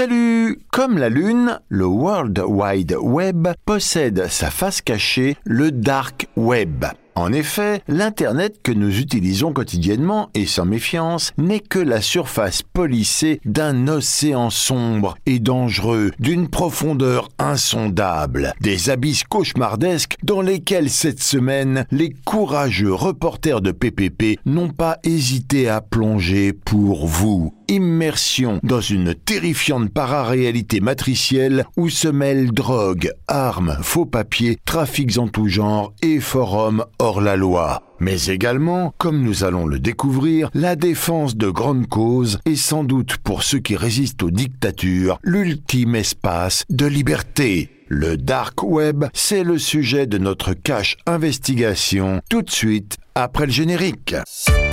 Salut Comme la Lune, le World Wide Web possède sa face cachée, le Dark Web. En effet, l'Internet que nous utilisons quotidiennement et sans méfiance n'est que la surface polissée d'un océan sombre et dangereux, d'une profondeur insondable, des abysses cauchemardesques dans lesquels cette semaine les courageux reporters de PPP n'ont pas hésité à plonger pour vous. Immersion dans une terrifiante pararéalité matricielle où se mêlent drogue, armes, faux papiers, trafics en tout genre et forums hors la loi. Mais également, comme nous allons le découvrir, la défense de grandes causes est sans doute pour ceux qui résistent aux dictatures l'ultime espace de liberté. Le dark web, c'est le sujet de notre cache investigation tout de suite après le générique.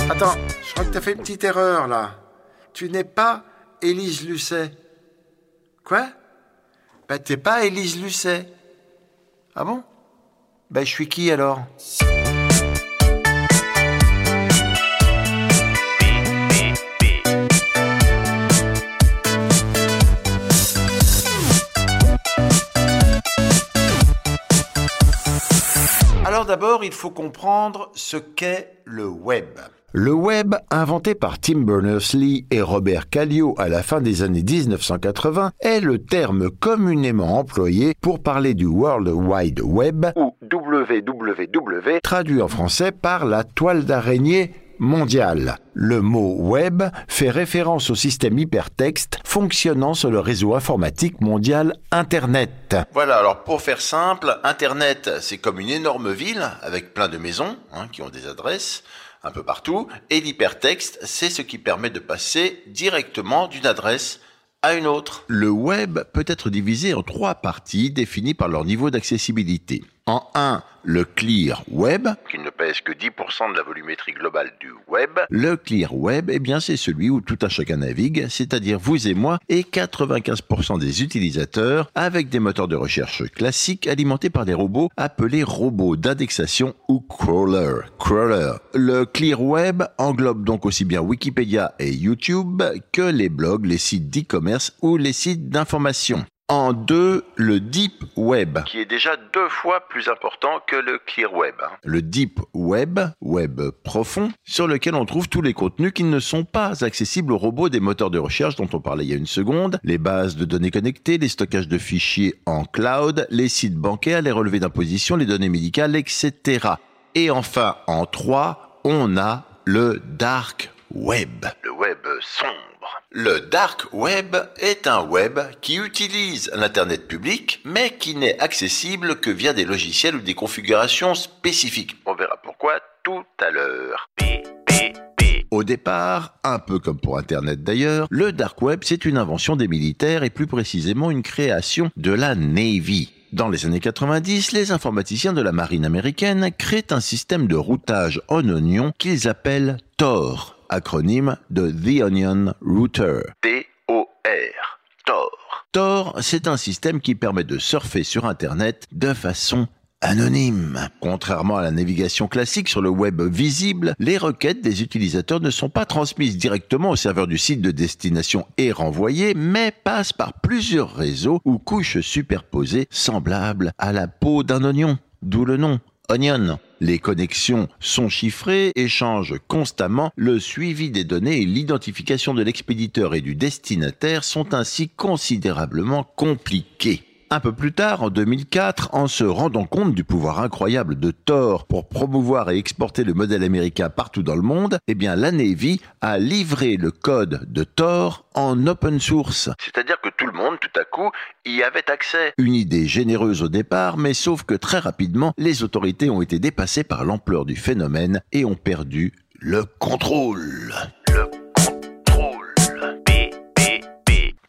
Attends, je crois que t'as fait une petite erreur là. Tu n'es pas Élise Lucet. Quoi? Bah t'es pas Élise Lucet. Ah bon? Bah je suis qui alors? Alors d'abord, il faut comprendre ce qu'est le web. Le web, inventé par Tim Berners-Lee et Robert Callio à la fin des années 1980, est le terme communément employé pour parler du World Wide Web, Ou www. traduit en français par la toile d'araignée mondiale. Le mot web fait référence au système hypertexte fonctionnant sur le réseau informatique mondial Internet. Voilà, alors pour faire simple, Internet, c'est comme une énorme ville avec plein de maisons hein, qui ont des adresses un peu partout. Et l'hypertexte, c'est ce qui permet de passer directement d'une adresse à une autre. Le web peut être divisé en trois parties définies par leur niveau d'accessibilité. En 1, le clear web. Qui ne pèse que 10% de la volumétrie globale du web. Le clear web, eh bien, c'est celui où tout un chacun navigue, c'est-à-dire vous et moi et 95% des utilisateurs avec des moteurs de recherche classiques alimentés par des robots appelés robots d'indexation ou crawler. Crawler. Le clear web englobe donc aussi bien Wikipédia et YouTube que les blogs, les sites d'e-commerce ou les sites d'information. En deux, le Deep Web. Qui est déjà deux fois plus important que le clear web. hein. Le Deep Web, web profond, sur lequel on trouve tous les contenus qui ne sont pas accessibles aux robots des moteurs de recherche dont on parlait il y a une seconde, les bases de données connectées, les stockages de fichiers en cloud, les sites bancaires, les relevés d'imposition, les données médicales, etc. Et enfin, en trois, on a le Dark Web. Le web Le dark web est un web qui utilise l'Internet public, mais qui n'est accessible que via des logiciels ou des configurations spécifiques. On verra pourquoi tout à l'heure. Au départ, un peu comme pour Internet d'ailleurs, le Dark Web c'est une invention des militaires et plus précisément une création de la Navy. Dans les années 90, les informaticiens de la marine américaine créent un système de routage en oignon qu'ils appellent Tor, acronyme de The Onion Router. T-O-R. Tor. Tor, c'est un système qui permet de surfer sur Internet de façon anonyme. Contrairement à la navigation classique sur le web visible, les requêtes des utilisateurs ne sont pas transmises directement au serveur du site de destination et renvoyées, mais passent par plusieurs réseaux ou couches superposées semblables à la peau d'un oignon, d'où le nom Onion. Les connexions sont chiffrées et changent constamment. Le suivi des données et l'identification de l'expéditeur et du destinataire sont ainsi considérablement compliqués. Un peu plus tard, en 2004, en se rendant compte du pouvoir incroyable de Tor pour promouvoir et exporter le modèle américain partout dans le monde, eh bien la Navy a livré le code de Tor en open source. C'est-à-dire que tout le monde, tout à coup, y avait accès. Une idée généreuse au départ, mais sauf que très rapidement, les autorités ont été dépassées par l'ampleur du phénomène et ont perdu. Le contrôle.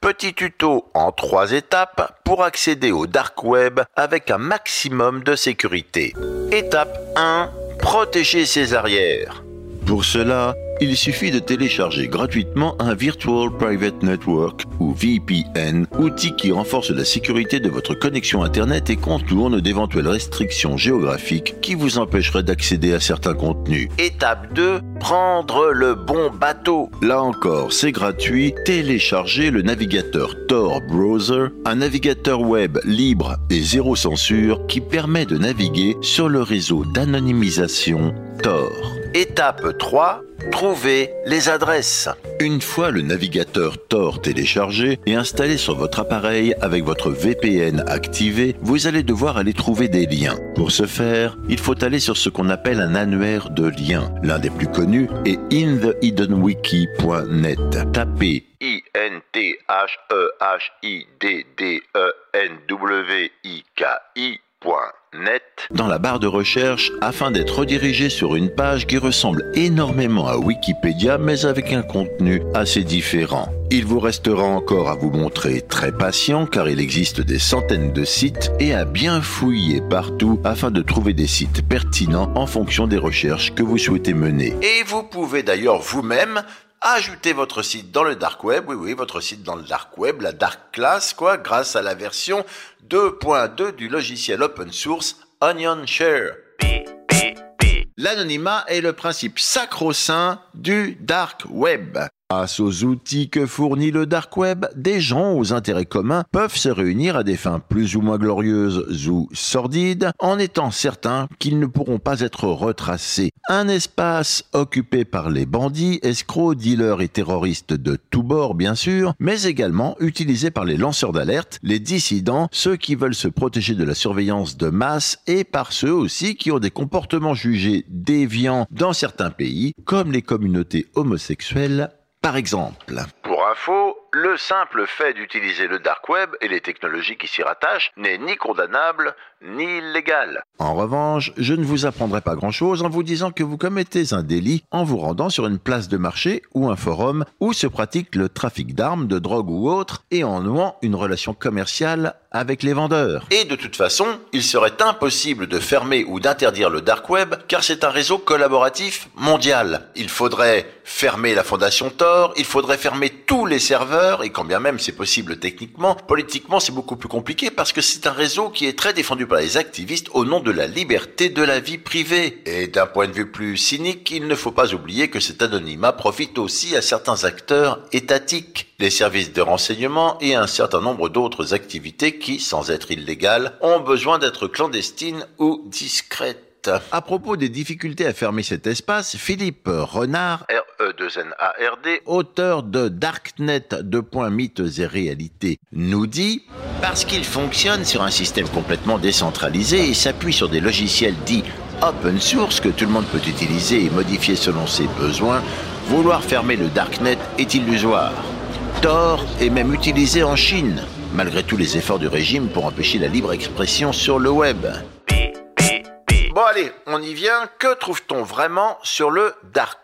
Petit tuto en trois étapes pour accéder au dark web avec un maximum de sécurité. Étape 1. Protéger ses arrières. Pour cela, il suffit de télécharger gratuitement un Virtual Private Network ou VPN, outil qui renforce la sécurité de votre connexion Internet et contourne d'éventuelles restrictions géographiques qui vous empêcheraient d'accéder à certains contenus. Étape 2, prendre le bon bateau. Là encore, c'est gratuit, téléchargez le navigateur Tor Browser, un navigateur web libre et zéro censure qui permet de naviguer sur le réseau d'anonymisation Tor. Étape 3, trouver les adresses. Une fois le navigateur Tor téléchargé et installé sur votre appareil avec votre VPN activé, vous allez devoir aller trouver des liens. Pour ce faire, il faut aller sur ce qu'on appelle un annuaire de liens. L'un des plus connus est inthehiddenwiki.net. Tapez I-N-T-H-E-H-I-D-D-E-N-W-I-K-I dans la barre de recherche afin d'être redirigé sur une page qui ressemble énormément à Wikipédia mais avec un contenu assez différent. Il vous restera encore à vous montrer très patient car il existe des centaines de sites et à bien fouiller partout afin de trouver des sites pertinents en fonction des recherches que vous souhaitez mener. Et vous pouvez d'ailleurs vous-même ajouter votre site dans le dark web, oui oui, votre site dans le dark web, la dark class quoi, grâce à la version 2.2 du logiciel open source Onion Share. L'anonymat est le principe sacro-saint du dark web. Grâce aux outils que fournit le dark web, des gens aux intérêts communs peuvent se réunir à des fins plus ou moins glorieuses ou sordides en étant certains qu'ils ne pourront pas être retracés. Un espace occupé par les bandits, escrocs, dealers et terroristes de tous bords bien sûr, mais également utilisé par les lanceurs d'alerte, les dissidents, ceux qui veulent se protéger de la surveillance de masse et par ceux aussi qui ont des comportements jugés déviants dans certains pays, comme les communautés homosexuelles par exemple. Pour info, le simple fait d'utiliser le dark web et les technologies qui s'y rattachent n'est ni condamnable ni illégal. En revanche, je ne vous apprendrai pas grand-chose en vous disant que vous commettez un délit en vous rendant sur une place de marché ou un forum où se pratique le trafic d'armes, de drogue ou autre et en nouant une relation commerciale avec les vendeurs. Et de toute façon, il serait impossible de fermer ou d'interdire le dark web car c'est un réseau collaboratif mondial. Il faudrait fermer la fondation Tor, il faudrait fermer tous les serveurs et quand bien même c'est possible techniquement, politiquement c'est beaucoup plus compliqué parce que c'est un réseau qui est très défendu par les activistes au nom de la liberté de la vie privée. Et d'un point de vue plus cynique, il ne faut pas oublier que cet anonymat profite aussi à certains acteurs étatiques, les services de renseignement et un certain nombre d'autres activités qui, sans être illégales, ont besoin d'être clandestines ou discrètes. À propos des difficultés à fermer cet espace, Philippe Renard, R-E-2-N-A-R-D, auteur de Darknet 2. mythes et réalités, nous dit Parce qu'il fonctionne sur un système complètement décentralisé et s'appuie sur des logiciels dits open source que tout le monde peut utiliser et modifier selon ses besoins, vouloir fermer le Darknet est illusoire. Tor est même utilisé en Chine, malgré tous les efforts du régime pour empêcher la libre expression sur le web. Bon allez, on y vient. Que trouve-t-on vraiment sur le dark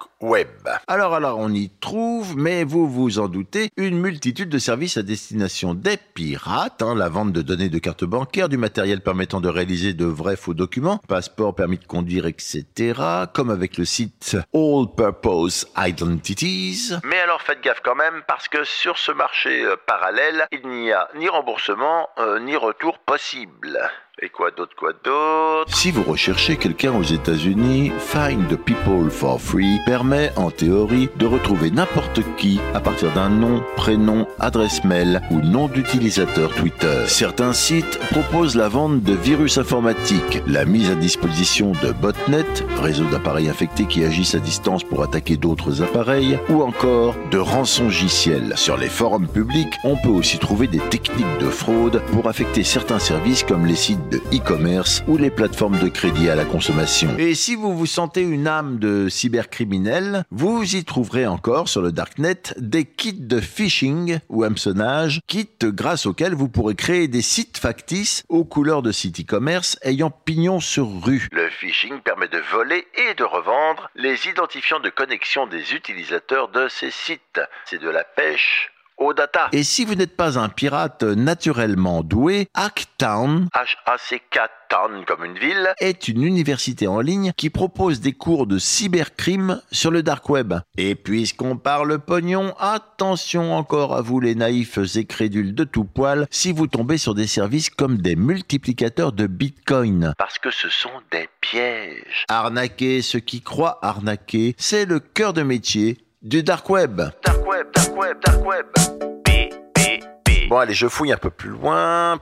Alors alors, on y trouve, mais vous vous en doutez, une multitude de services à destination des pirates, hein, la vente de données de cartes bancaires, du matériel permettant de réaliser de vrais faux documents, passeport, permis de conduire, etc., comme avec le site All Purpose Identities. Mais alors faites gaffe quand même, parce que sur ce marché euh, parallèle, il n'y a ni remboursement, euh, ni retour possible. Et quoi d'autre, quoi d'autre? Si vous recherchez quelqu'un aux États-Unis, Find the People for Free permet en théorie de retrouver n'importe qui à partir d'un nom, prénom, adresse mail ou nom d'utilisateur Twitter. Certains sites proposent la vente de virus informatiques, la mise à disposition de botnets, réseaux d'appareils infectés qui agissent à distance pour attaquer d'autres appareils, ou encore de rançongiciels. Sur les forums publics, on peut aussi trouver des techniques de fraude pour affecter certains services comme les sites de e-commerce ou les plateformes de crédit à la consommation. Et si vous vous sentez une âme de cybercriminel, vous y trouverez encore sur le Darknet des kits de phishing ou hameçonnage, kits grâce auxquels vous pourrez créer des sites factices aux couleurs de sites e-commerce ayant pignon sur rue. Le phishing permet de voler et de revendre les identifiants de connexion des utilisateurs de ces sites. C'est de la pêche aux data. Et si vous n'êtes pas un pirate naturellement doué, Hacktown H-A-C-K Town comme une ville. est une université en ligne qui propose des cours de cybercrime sur le dark web. Et puisqu'on parle pognon, attention encore à vous les naïfs et crédules de tout poil si vous tombez sur des services comme des multiplicateurs de bitcoin. Parce que ce sont des pièges. Arnaquer ceux qui croient arnaquer, c'est le cœur de métier du dark web. Dark web, dark web, Bon allez, je fouille un peu plus loin.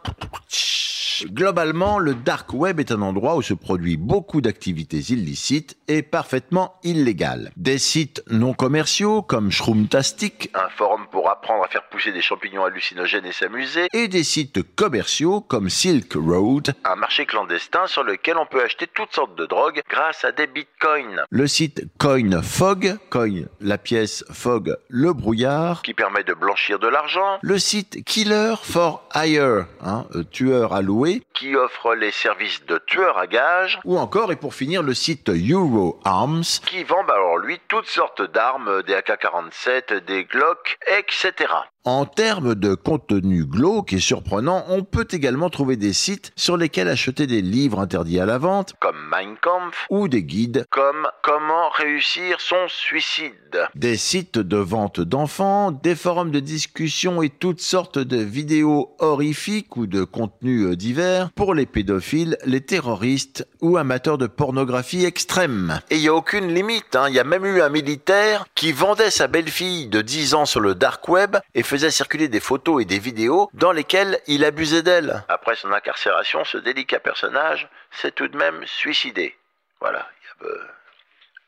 Globalement, le dark web est un endroit où se produit beaucoup d'activités illicites et parfaitement illégales. Des sites non commerciaux comme Shroomtastic Un forum pour apprendre à faire pousser des champignons hallucinogènes et s'amuser. et des sites commerciaux comme Silk Road, Un marché clandestin sur lequel on peut acheter toutes sortes de drogues grâce à des bitcoins. le site CoinFog, Coin la pièce, Fog le brouillard, Qui permet de blanchir de l'argent. le site Killer for Hire, hein, euh, tueur à louer, Qui offre les services de tueurs à gages. ou encore et pour finir le site Euro Arms, Qui vend bah, alors lui toutes sortes d'armes, des AK-47, des Glock, etc. En termes de contenu glauque et surprenant, on peut également trouver des sites sur lesquels acheter des livres interdits à la vente Comme Mein Kampf. ou des guides, Comme Comment réussir son suicide. des sites de vente d'enfants, des forums de discussion et toutes sortes de vidéos horrifiques ou de contenus euh, divers pour les pédophiles, les terroristes ou amateurs de pornographie extrême. Et il n'y a aucune limite, hein. il y a même eu un militaire qui vendait sa belle-fille de 10 ans sur le dark web et faisait circuler des photos et des vidéos dans lesquelles il abusait d'elle. Après son incarcération, ce délicat personnage s'est tout de même suicidé. Voilà, il y a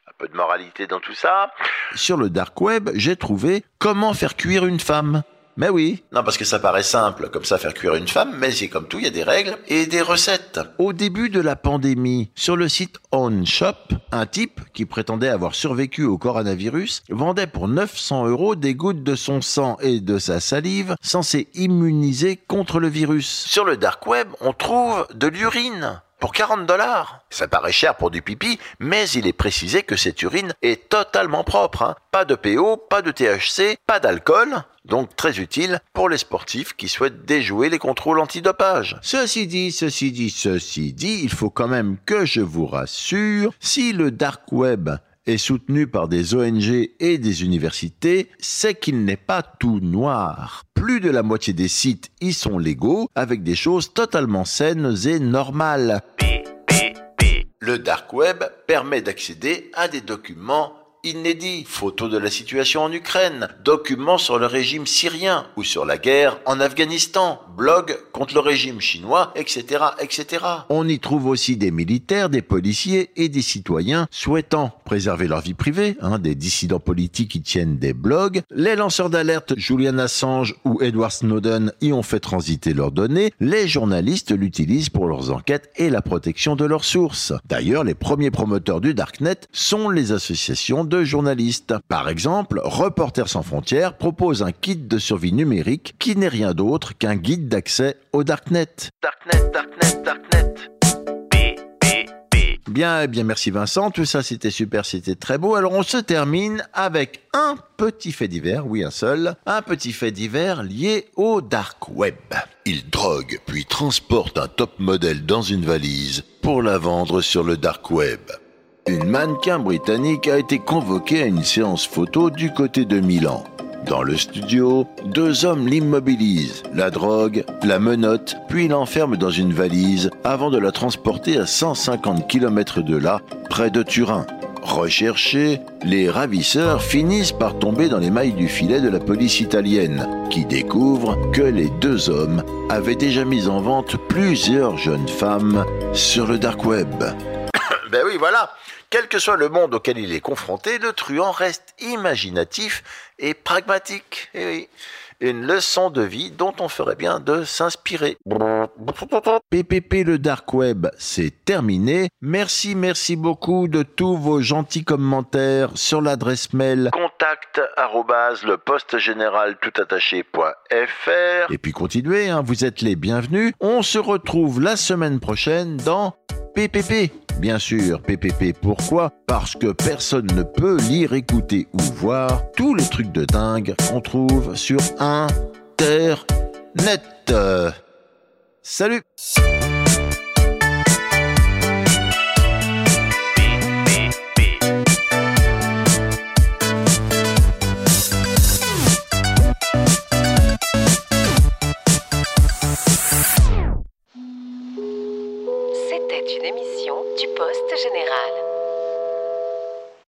un peu, de moralité dans tout ça. Sur le dark web, j'ai trouvé comment faire cuire une femme. Mais oui, Non, parce que ça paraît simple, comme ça faire cuire une femme, mais c'est comme tout, il y a des règles et des recettes. Au début de la pandémie, sur le site OnShop, un type qui prétendait avoir survécu au coronavirus vendait pour 900 euros des gouttes de son sang et de sa salive censées immuniser contre le virus. Sur le dark web, on trouve de l'urine. Pour 40 dollars. Ça paraît cher pour du pipi, mais il est précisé que cette urine est totalement propre. hein. Pas de PO, pas de THC, pas d'alcool. Donc très utile pour les sportifs qui souhaitent déjouer les contrôles antidopage. Ceci dit, ceci dit, ceci dit, il faut quand même que je vous rassure, si le dark web est soutenu par des ONG et des universités, c'est qu'il n'est pas tout noir. Plus de la moitié des sites y sont légaux, avec des choses totalement saines et normales. Le dark web permet d'accéder à des documents inédits, photos de la situation en Ukraine, documents sur le régime syrien ou sur la guerre en Afghanistan, blogs contre le régime chinois, etc., etc. On y trouve aussi des militaires, des policiers et des citoyens souhaitant préserver leur vie privée, hein, des dissidents politiques qui tiennent des blogs. Les lanceurs d'alerte Julian Assange ou Edward Snowden y ont fait transiter leurs données. Les journalistes l'utilisent pour leurs enquêtes et la protection de leurs sources. D'ailleurs, les premiers promoteurs du Darknet sont les associations de journalistes. Par exemple, Reporters sans frontières propose un kit de survie numérique qui n'est rien d'autre qu'un guide d'accès au Darknet. Darknet, Darknet, Darknet. Bien, eh bien, merci Vincent. Tout ça, c'était super, c'était très beau. Alors, on se termine avec un petit fait divers, oui, un seul, un petit fait divers lié au dark web. Il drogue puis transporte un top modèle dans une valise pour la vendre sur le dark web. Une mannequin britannique a été convoquée à une séance photo du côté de Milan. Dans le studio, deux hommes l'immobilisent, la drogue, la menotte, puis l'enferment dans une valise avant de la transporter à 150 km de là, près de Turin. Recherchés, les ravisseurs finissent par tomber dans les mailles du filet de la police italienne, qui découvre que les deux hommes avaient déjà mis en vente plusieurs jeunes femmes sur le dark web. Ben oui, voilà. Quel que soit le monde auquel il est confronté, le truand reste imaginatif et pragmatique. Eh oui. Une leçon de vie dont on ferait bien de s'inspirer. PPP le dark web, c'est terminé. Merci, merci beaucoup de tous vos gentils commentaires sur l'adresse mail. Contact arrobase le poste général tout attaché.fr. Et puis continuez, hein, vous êtes les bienvenus. On se retrouve la semaine prochaine dans PPP. Bien sûr, PPP. Pourquoi? Parce que personne ne peut lire, écouter ou voir tous les trucs de dingue qu'on trouve sur Internet. Salut